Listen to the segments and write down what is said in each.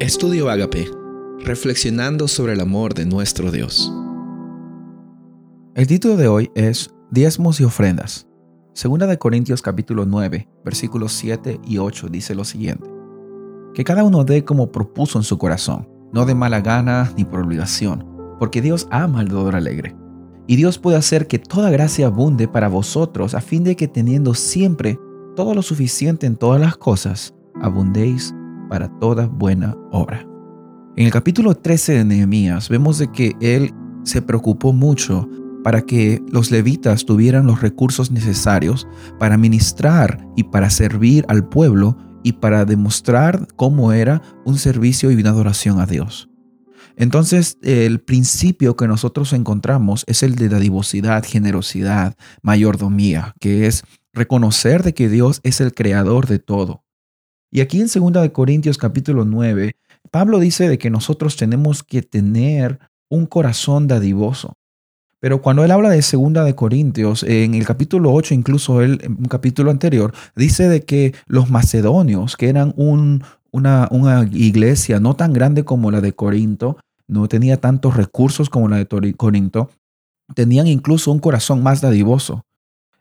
Estudio Agape, reflexionando sobre el amor de nuestro Dios. El título de hoy es Diezmos y ofrendas. Segunda de Corintios capítulo 9, versículos 7 y 8 dice lo siguiente: Que cada uno dé como propuso en su corazón, no de mala gana ni por obligación, porque Dios ama al dador alegre. Y Dios puede hacer que toda gracia abunde para vosotros, a fin de que teniendo siempre todo lo suficiente en todas las cosas, abundéis para toda buena obra. En el capítulo 13 de Nehemías vemos de que él se preocupó mucho para que los levitas tuvieran los recursos necesarios para ministrar y para servir al pueblo y para demostrar cómo era un servicio y una adoración a Dios. Entonces, el principio que nosotros encontramos es el de dadivosidad, generosidad, mayordomía, que es reconocer de que Dios es el creador de todo. Y aquí en 2 Corintios capítulo 9, Pablo dice de que nosotros tenemos que tener un corazón dadivoso. Pero cuando él habla de segunda de Corintios, en el capítulo 8, incluso él, en un capítulo anterior, dice de que los macedonios, que eran un, una, una, iglesia no tan grande como la de Corinto, no tenía tantos recursos como la de Corinto, tenían incluso un corazón más dadivoso.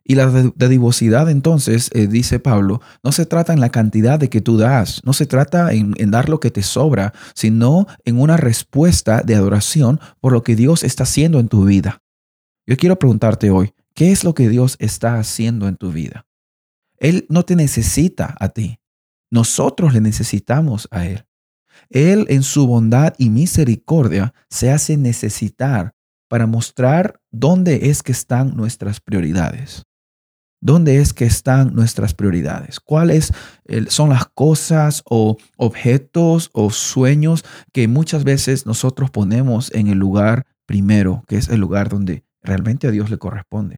Y la dadivosidad entonces, eh, dice Pablo, no se trata en la cantidad de que tú das, no se trata en, en dar lo que te sobra, sino en una respuesta de adoración por lo que Dios está haciendo en tu vida. Yo quiero preguntarte hoy, ¿qué es lo que Dios está haciendo en tu vida? Él no te necesita a ti, nosotros le necesitamos a Él. Él en su bondad y misericordia se hace necesitar para mostrar dónde es que están nuestras prioridades. ¿Dónde es que están nuestras prioridades? ¿Cuáles son las cosas o objetos o sueños que muchas veces nosotros ponemos en el lugar primero, que es el lugar donde realmente a Dios le corresponde?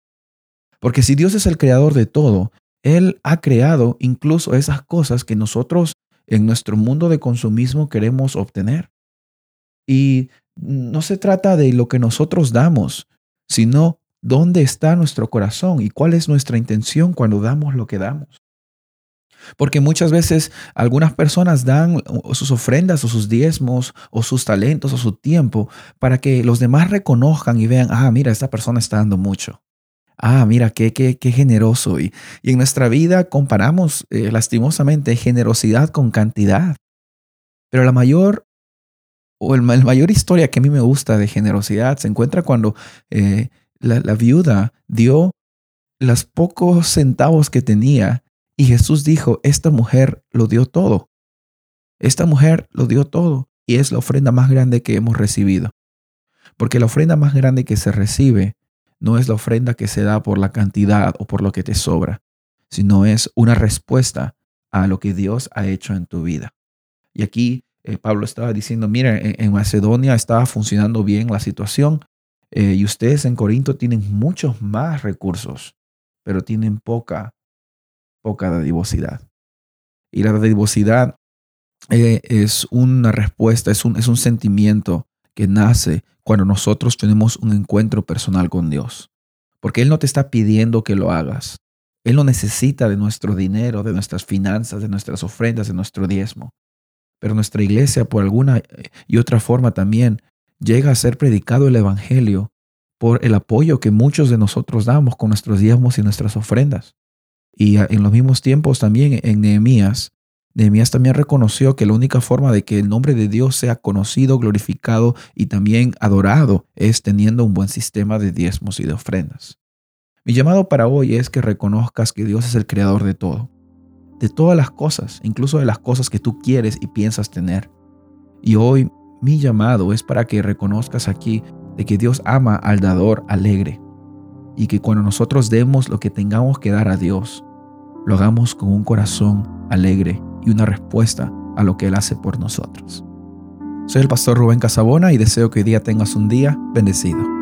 Porque si Dios es el creador de todo, Él ha creado incluso esas cosas que nosotros en nuestro mundo de consumismo queremos obtener. Y no se trata de lo que nosotros damos, sino ¿Dónde está nuestro corazón y cuál es nuestra intención cuando damos lo que damos? Porque muchas veces algunas personas dan sus ofrendas o sus diezmos o sus talentos o su tiempo para que los demás reconozcan y vean, ah, mira, esta persona está dando mucho. Ah, mira, qué, qué, qué generoso. Y, y, en nuestra vida comparamos eh, lastimosamente generosidad con cantidad. Pero la mayor o el, mayor historia que a mí me gusta de generosidad se encuentra cuando eh, la, viuda dio los pocos centavos que tenía y Jesús dijo, esta mujer lo dio todo. Esta mujer lo dio todo y es la ofrenda más grande que hemos recibido. Porque la ofrenda más grande que se recibe no es la ofrenda que se da por la cantidad o por lo que te sobra, sino es una respuesta a lo que Dios ha hecho en tu vida. Y aquí eh, Pablo estaba diciendo, mira, en Macedonia estaba funcionando bien la situación, eh, y ustedes en Corinto tienen muchos más recursos, pero tienen poca, poca dadivosidad. Y la dadivosidad eh, es una respuesta, es un, es un sentimiento que nace cuando nosotros tenemos un encuentro personal con Dios. Porque Él no te está pidiendo que lo hagas. Él no necesita de nuestro dinero, de nuestras finanzas, de nuestras ofrendas, de nuestro diezmo. Pero nuestra iglesia, por alguna eh, y otra forma también, llega a ser predicado el Evangelio por el apoyo que muchos de nosotros damos con nuestros diezmos y nuestras ofrendas. Y en los mismos tiempos también en Nehemías, Nehemías también reconoció que la única forma de que el nombre de Dios sea conocido, glorificado y también adorado es teniendo un buen sistema de diezmos y de ofrendas. Mi llamado para hoy es que reconozcas que Dios es el creador de todo, de todas las cosas, incluso de las cosas que tú quieres y piensas tener. Y hoy mi llamado es para que reconozcas aquí de que Dios ama al dador alegre y que cuando nosotros demos lo que tengamos que dar a Dios, lo hagamos con un corazón alegre y una respuesta a lo que Él hace por nosotros. Soy el pastor Rubén Casabona y deseo que hoy día tengas un día bendecido.